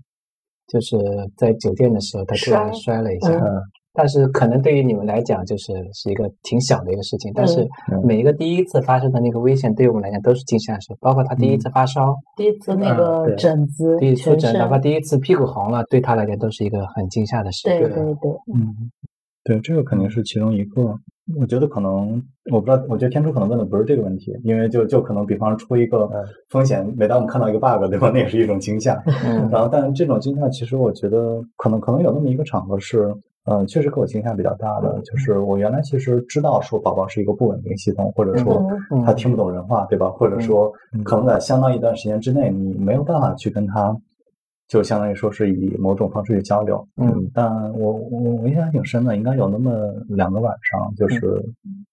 就是在酒店的时候，他突然摔摔了一下，嗯。但是可能对于你们来讲，就是是一个挺小的一个事情，但是嗯。每一个第一次发生的那个危险，对于我们来讲都是惊吓的时候，包括他第一次发烧，第一次那嗯个疹子，第一次疹，哪怕第一次屁股红了，对他来讲都是一个很惊吓的事。对对对对，嗯，对，这个肯定是其中一个。我觉得可能，我不知道，我觉得天初可能问的不是这个问题，因为就就可能，比方出一个嗯风险，每当我们看到一个 bug，对吧？那也是一种惊吓。嗯 然后，但这种惊吓，其实我觉得可能可能有那么一个场合是，呃，确实给我惊吓比较大的，就是我原来其实知道说宝宝是一个不稳定系统，或者说嗯他听不懂人话，对吧？或者说嗯可能在相当一段时间之内，你没有办法去跟他，就相当于说是以某种方式去交流。嗯但我我我印象还挺深的，应该有那么两个晚上，就是、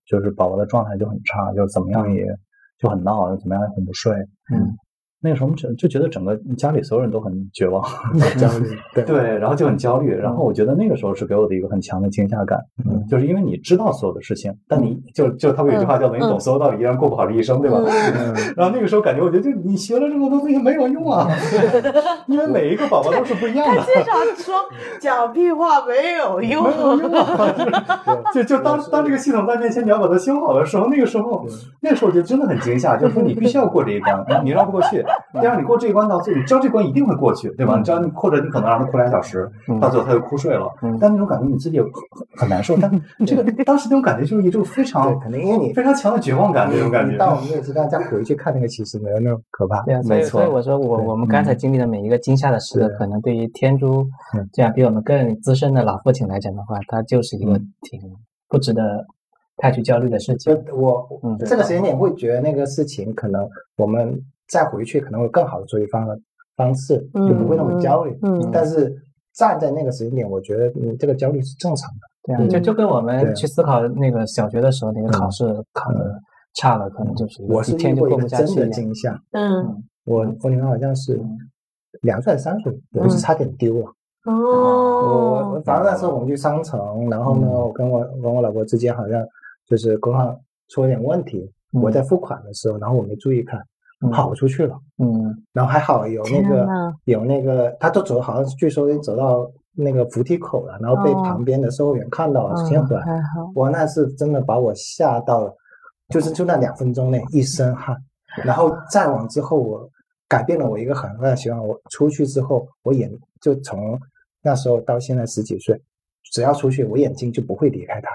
就是宝宝的状态就很差，就是怎么样也就很闹，怎么样也哄不睡。嗯，那个时候我们就就觉得整个家里所有人都很绝望，焦虑，对对，然后就很焦虑。然后我觉得那个时候是给我的一个很强的惊吓感，嗯就是因为你知道所有的事情，但你就就他们有句话叫“你懂所有道理，依然过不好这一生”，对吧？嗯 然后那个时候感觉，我觉得就你学了这么多东西没有用啊，因为每一个宝宝都是不一样的。经常说讲屁话没有用，没有用啊！就就当当这个系统在面前，你要把它修好的时候，那个时候，那个时候就真的很惊吓，就是说你必须要过这一关，你绕不过去。第二，你过这一关到最后，你知道这关一定会过去，对吧？你知道，或者你可能让他哭俩小时，嗯到最后他就哭睡了嗯，但那种感觉你自己也很很难受。但这个当时那种感觉就是一种非，常可能因为你非常强的绝望感，那种感觉。但我们那个阶段再回去看那个，其实没有那么可怕。对啊，所以没错所以我说我我们刚才经历的每一个惊吓的时刻，可能对于天珠嗯这样比我们更资深的老父亲来讲的话，他就是一个嗯挺不值得太去焦虑的事情。我嗯这个时间点会觉得那个事情，可能我们再回去可能会更好的处理方方式，就不会那么焦虑。嗯但是站在那个时间点，我觉得你，这个焦虑是正常的。对啊，就就跟我们去思考那个小学的时候那个考试考的差了，可能就是我是一天就过遇过一个真的不下去一样。惊吓，嗯我我女儿好像是嗯两岁还是三岁，有一次差点丢了。我我哦，反正那时候我们去商城，然后呢，我跟我跟我老婆之间好像就是沟通出了点问题。嗯我在付款的时候，然后我没注意看，嗯跑出去了。嗯。然后还好有那个有那个，他都走，好像据说走到那个扶梯口了，然后被哦。旁边的售货员看到了，先回来。还好，哇，那是真的把我吓到了，就是就那两分钟内一身汗，然后再往之后，我改变了我一个很大的习惯，我出去之后，我眼就从那时候到现在十几岁，只要出去，我眼睛就不会离开他，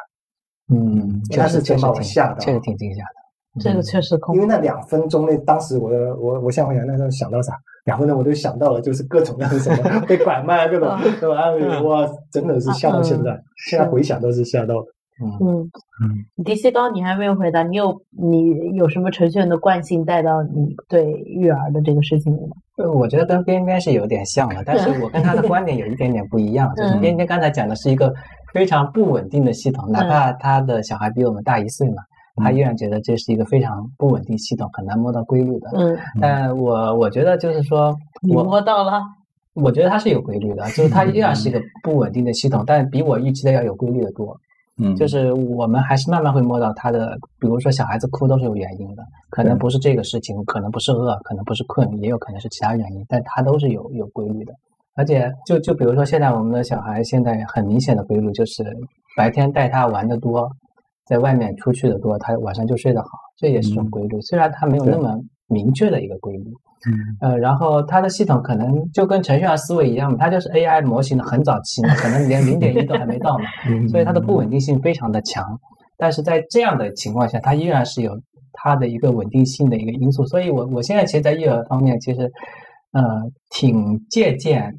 嗯，那是真把我吓到。确实挺惊吓的。这个确实空。因为那两分钟内，当时我的我我现在回想那时候想到啥，两分钟我就想到了，就是各种各样的什么被拐卖各种，各种对吧？嗯哇，真的是吓到现在，现在回想都是吓到的。嗯，迪西高，你还没有回答，你有你有什么程序员的惯性带到你对育儿的这个事情里吗？呃我觉得跟边边是有点像的，但是我跟他的观点有一点点不一样。就 是嗯边边刚才讲的是一个非常不稳定的系统，哪怕他的小孩比我们大一岁嘛，他依然觉得这是一个非常不稳定系统，很难摸到规律的。嗯，但我我觉得就是说，你我摸到了，我觉得它是有规律的，就是它依然是一个不稳定的系统，但比我预期的要有规律的多。嗯，就是我们还是慢慢会摸到它的，比如说小孩子哭都是有原因的，可能不是这个事情，可能不是饿，可能不是困，也有可能是其他原因，但它都是有有规律的。而且就就比如说现在我们的小孩现在很明显的规律就是白天带他玩的多，在外面出去的多，他晚上就睡得好，这也是种规律。虽然它没有那么明确的一个规律，呃，然后它的系统可能就跟程序员思维一样嘛，它就是 AI 模型的很早期嘛，可能连零点一都还没到嘛，所以它的不稳定性非常的强。但是在这样的情况下，它依然是有它的一个稳定性的一个因素。所以我我现在其实，在育儿方面，其实呃挺借鉴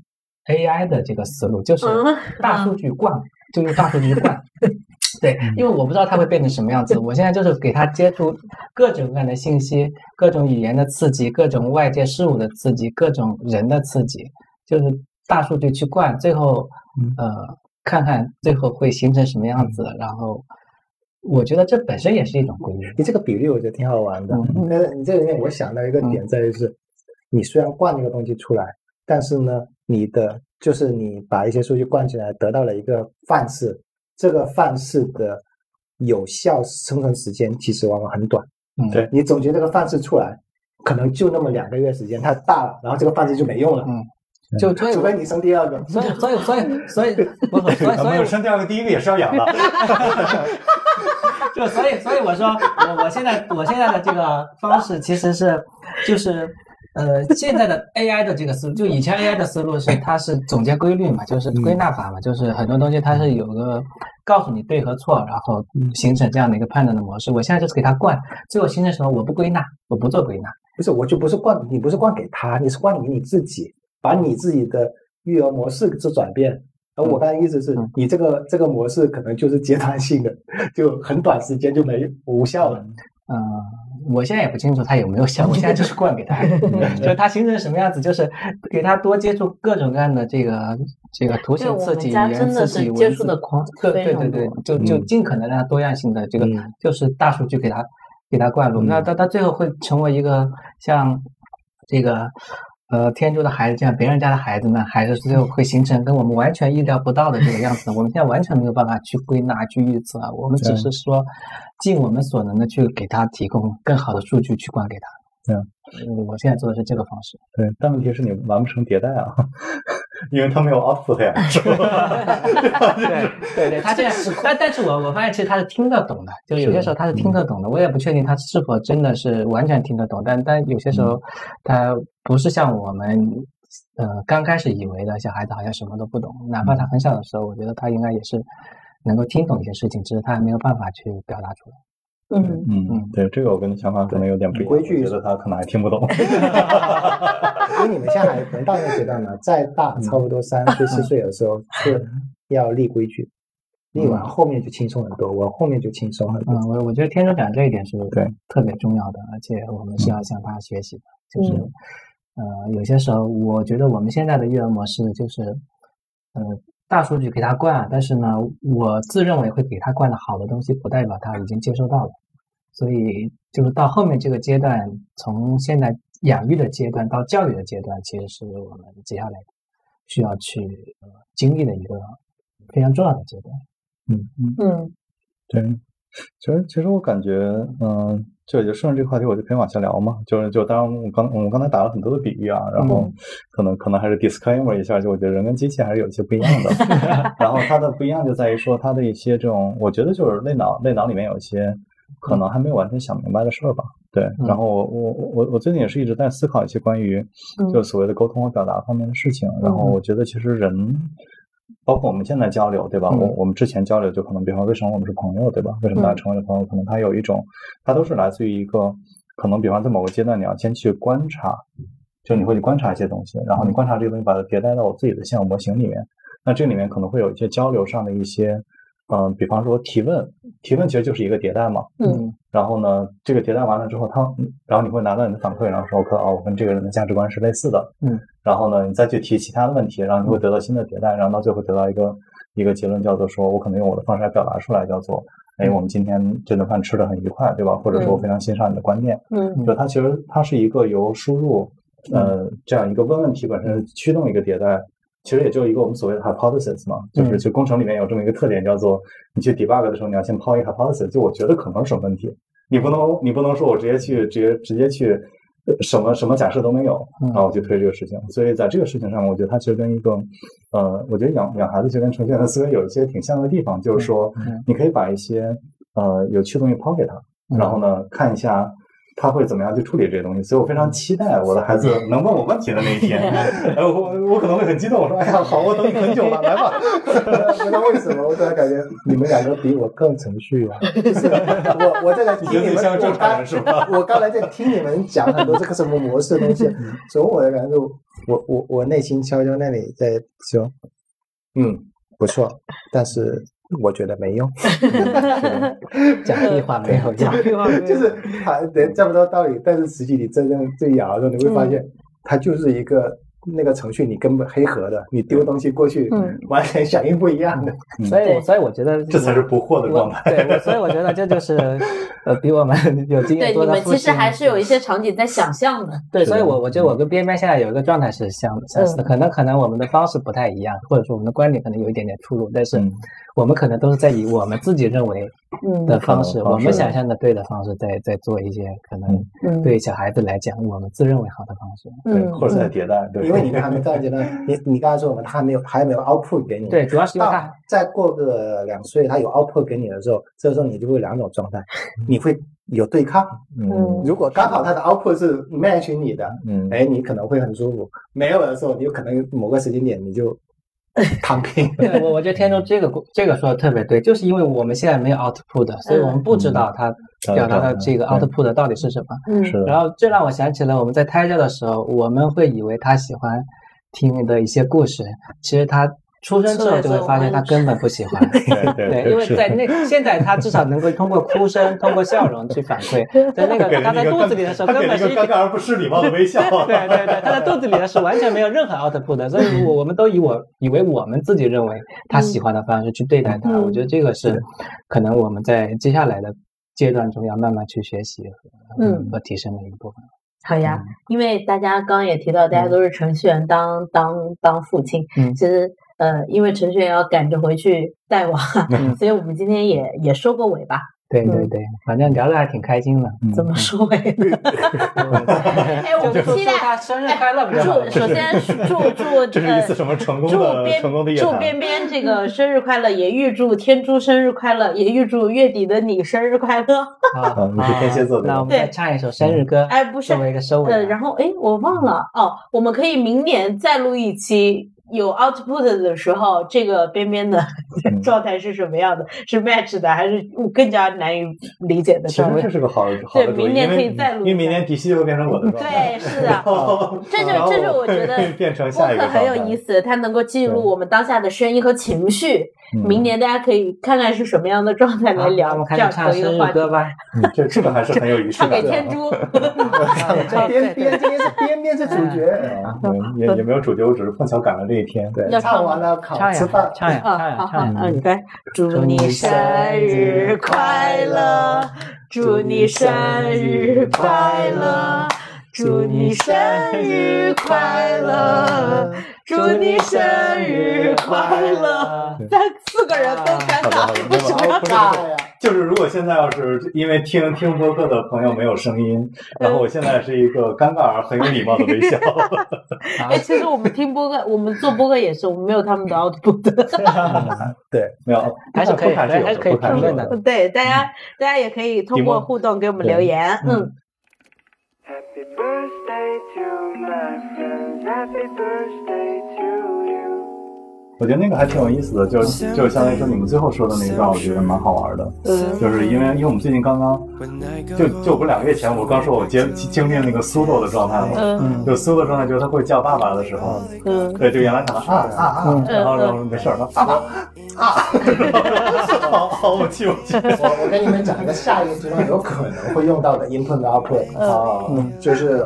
AI 的这个思路，就是嗯大数据灌，就用大数据灌。对，因为我不知道它会变成什么样子，我现在就是给它接触各种各样的信息，各种语言的刺激，各种外界事物的刺激，各种人的刺激，就是大数据去灌，最后呃看看最后会形成什么样子，然后我觉得这本身也是一种规律。你这个比喻我觉得挺好玩的。嗯但是你这里面我想到一个点在于是，你虽然灌那个东西出来，但是呢，你的就是你把一些数据灌进来，得到了一个范式，这个范式的有效生存时间其实往往很短。嗯，对你总结这个范式出来，可能就那么两个月时间，它大了，然后这个范式就没用了。嗯就所以除非你生第二个。所以所以所以所以不所以所以生第二个，第一个也是要养的。就所以所以我说我我现在我现在的这个方式其实是就是呃现在的 AI 的这个思路，就以前 AI 的思路是它是总结规律嘛，就是归纳法嘛，就是很多东西它是有个告诉你对和错，然后形成这样的一个判断的模式。我现在就是给它灌，最后形成什么我不归纳，我不做归纳。不是，我就不是灌，你不是灌给他，你是灌给你自己，把你自己的育儿模式做转变。而我刚才意思是嗯你这个这个模式可能就是阶段性的，就很短时间就没无效了。嗯，我现在也不清楚他有没有想，我现在就是灌给他，就是他形成什么样子，就是给他多接触各种各样的这个这个图形刺激、语言家真的刺激、接文字触的框，对对对对，就就嗯。尽可能让他多样性的这个嗯。就是大数据给他给他灌入，嗯。那他他最后会成为一个像这个。呃，天珠的孩子这样，别人家的孩子呢，还是最后会形成跟我们完全意料不到的这个样子。我们现在完全没有办法去归纳、去预测，我们只是说尽我们所能的去给他提供更好的数据去灌给他。对嗯，我现在做的是这个方式。对，但问题是你完不成迭代啊，因为他没有 output 呀，对对对，他现在，但但是我我发现其实他是听得懂的，就有些时候他是听得懂的，我也不确定他是否真的是完全听得懂，但但有些时候他不是像我们呃刚开始以为的小孩子好像什么都不懂，哪怕他很小的时候，我觉得他应该也是能够听懂一些事情，只是他还没有办法去表达出来。嗯，嗯，对，这个我跟你想法可能有点不一样，规矩我觉得他可能还听不懂。因为你们现在还能到那个阶段呢，再大差不多三岁四岁的时候是要立规矩，立完后面就轻松很多，我后面就轻松很多嗯，。我我觉得天生讲这一点是对特别重要的，而且我们是要向他学习的。就是、呃，有些时候我觉得我们现在的育儿模式就是，呃，大数据给他灌，但是呢，我自认为会给他灌的好的东西，不代表他已经接收到了。所以就是到后面这个阶段，从现在养育的阶段到教育的阶段，其实是我们接下来需要去、呃、经历的一个非常重要的阶段。嗯嗯对，其实其实我感觉，嗯、就也就顺着这个话题，我就可以往下聊嘛。就是就当然我刚我们刚才打了很多的比喻啊，然后可能可能还是 disclaimer 一下，就我觉得人跟机器还是有一些不一样的。然后它的不一样就在于说它的一些这种，我觉得就是内脑内脑里面有一些可能还没有完全想明白的事儿吧。对，然后我我我我最近也是一直在思考一些关于就所谓的沟通和表达方面的事情。然后我觉得其实人。包括我们现在交流，对吧？嗯我我们之前交流，就可能，比方说，为什么我们是朋友，对吧？为什么大家成为了朋友？可能他有一种，他都是来自于一个，可能，比方在某个阶段，你要先去观察，就你会去观察一些东西，然后你观察这个东西，把它迭代到我自己的现有模型里面。那这里面可能会有一些交流上的一些，嗯、比方说提问，提问其实就是一个迭代嘛。嗯然后呢，这个迭代完了之后，他，然后你会拿到你的反馈，然后说，OK，哦，我跟这个人的价值观是类似的，嗯，然后呢，你再去提其他的问题，然后你会得到新的迭代，然后到最后得到一个一个结论，叫做说我可能用我的方式来表达出来，叫做，哎，我们今天这顿饭吃的很愉快，对吧？或者说我非常欣赏你的观念，嗯就它其实它是一个由输入，呃，这样一个问问题本身驱动一个迭代，其实也就一个我们所谓的 hypothesis 嘛，就是就工程里面有这么一个特点，叫做你去 debug 的时候，你要先抛一个 hypothesis，就我觉得可能是什么问题，你不能你不能说我直接去直接直接去呃什么什么假设都没有，嗯。然后我去推这个事情，所以在这个事情上，我觉得它其实跟一个呃，我觉得养养孩子其实跟程序员的思维有一些挺像的地方，就是说嗯。你可以把一些呃有趣的东西抛给他，嗯。然后呢看一下。他会怎么样去处理这些东西？所以我非常期待我的孩子能问我问题的那一天。呃，我我可能会很激动，我说：“哎呀，好，我等你很久了，来吧。不知道为什么，我突然感觉你们两个比我更程序员。就是我我在这”你觉得自己听你们，像正常我刚人是吧？我刚才在听你们讲很多这个什么模式的东西，从我的感受，我我我内心悄悄那里在说，嗯，不错，但是我觉得没用。讲屁话 没有用。就是他人这么多道理，但是实际你真正去咬的时候，你会发现，它就是一个那个程序，你根本黑盒的，你丢东西过去，嗯完全响应不一样的。所以，所以我觉得这才是不惑的状我态。对，我所以我觉得这就是呃，比我们 有经验对，多的父你们其实还是有一些场景在想象的。对，所以我我觉得我跟边边现在有一个状态是相相似的，可能可能我们的方式不太一样，或者说我们的观点可能有一点点出入，但是嗯我们可能都是在以我们自己认为嗯的方式，我们想象的对的方式，在在做一些可能嗯对小孩子来讲我们自认为好的方式。对，嗯或者在迭代，对，因为你们还没到阶段，你你刚才说我们他还没有还没有 output 给你，对，主要是到他再过个两岁，他有 output 给你的时候，这时候你就会有两种状态，你会有对抗。嗯。如果刚好他的 output 是 match 你的，嗯，哎，你可能会很舒服；没有的时候，你有可能某个时间点你就 躺平。对我我觉得天中这个这个说的特别对，就是因为我们现在没有 output，所以我们不知道他嗯表达的这个 output 到底是什么。嗯是的，然后这让我想起了我们在胎教的时候，我们会以为他喜欢听的一些故事，其实他出生之后就会发现他根本不喜欢。对对，因为在那现在他至少能够通过哭声、通过笑容去反馈，在那个给了他在你一个肚子里的时候他给了根本是一一个尴尬而不失礼貌的微笑。对对对，他在肚子里的是完全没有任何 output 的，所以我我们都以我以为我们自己认为他喜欢的方式去对待他，嗯我觉得这个是可能我们在接下来的阶段中要慢慢去学习和嗯和提升的一个部分。好呀，因为大家刚刚也提到，大家都是程序员当当当父亲，嗯其实呃，因为程序员要赶着回去带娃，嗯所以我们今天也也收个尾吧。嗯对对对，反正聊的还挺开心的。怎么收尾呢？哎，我期待他生日快乐祝首先 祝祝这是一次什么成功祝的边成功的？祝边边这个生日快乐，也预祝天珠生日快乐，也预祝月底的你生日快乐。啊嗯你是天蝎座的那我们再唱一首生日歌，哎，不是作，为一个收尾吧。呃，然后哎，我忘了哦，我们可以明年再录一期。有 output 的时候，这个边边的嗯 状态是什么样的？是 match 的，还是更加难以理解的其实状态？这是个好好对的主意，明年可以再录因为明年迪西会变成我的状态。对，是的，这就这就我觉得会变成播下一个客很有意思，它能够记录我们当下的声音和情绪。嗯。明年大家可以看看是什么样的状态来聊这样始唱生同一个话题。日歌吧。嗯这这个还是很有仪式感的。给天珠，这边边今天是边边是主角，嗯也也没有主角，我只是碰巧赶了这一天。对。要，唱唱完了考唱吃饭。呀，，唱呀，啊，唱呀，唱呀。嗯，你该祝你生日快乐，祝你生日快乐，祝你生日快乐，祝你生日快乐。三四个人都尴尬，为什么要尬？呀！就是如果现在要是因为听听播客的朋友没有声音，然后我现在是一个尴尬而很有礼貌的微笑。哎，其实我们听播客，我们做播客也是，我们没有他们的 output。对，没有，还是可以还是可以评论的。对，大家大家也可以通过互动给我们留言，嗯。Birthday to my friends. Happy birthday to you. 我觉得那个还挺有意思的，就就相当于说你们最后说的那一段，我觉得蛮好玩的。嗯。就是因为因为我们最近刚刚就就不两个月前，我刚说我经经历那个苏豆的状态嘛，嗯就苏豆状态就是他会叫爸爸的时候，嗯。对，就原来可能啊啊啊，然后然后没事儿，爸爸啊，好好，我去我去，我我跟你们讲一个下一个阶段有可能会用到的 input 和 output 啊，就是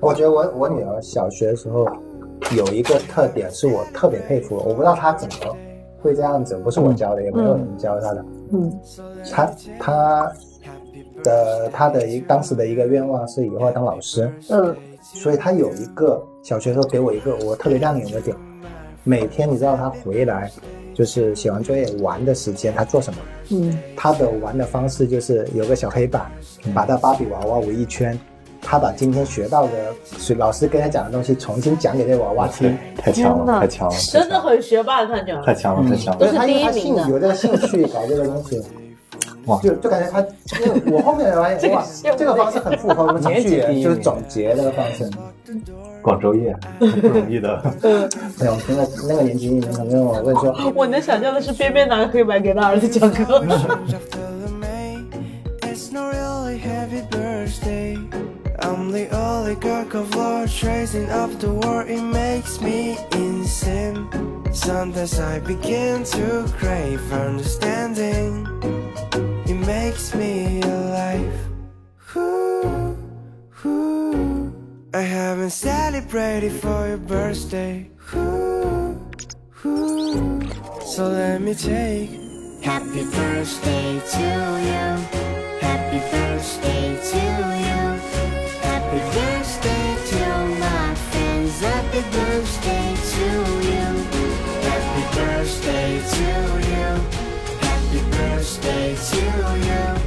我觉得我我女儿小学的时候有一个特点是我特别佩服，我不知道他怎么会这样子，不是我教的，也没有人教他的，嗯他他的他的一当时的一个愿望是以后要当老师，嗯。所以他有一个小学时候给我一个我特别亮眼的点，每天你知道他回来就是写完作业玩的时间，他做什么？嗯。他的玩的方式就是有个小黑板，把他芭比娃娃围一圈，他把今天学到的，是老师跟他讲的东西重新讲给这个娃娃听。太强了，太强了，真的很学霸，看起来。太强了，太强了，都是他他第一名的有这个兴趣搞这个东西，哇就就感觉他，因为我后面发现哇，这个方式很符合我们程序员，年级第一名就是总结这个方式。广州夜 不容易的，没有，那个那个年级里面，朋友我跟你说，我能想象的是边边拿个黑板给他儿子讲课。I'm the oligarch of love, tracing up the world. It makes me insane. Sometimes I begin to crave understanding. It makes me alive. Ooh, ooh. I haven't celebrated for your birthday. Ooh, ooh. So let me take Happy birthday to you. Happy birthday to you. Happy birthday to my friends. Happy birthday to you. Happy birthday to you. Happy birthday to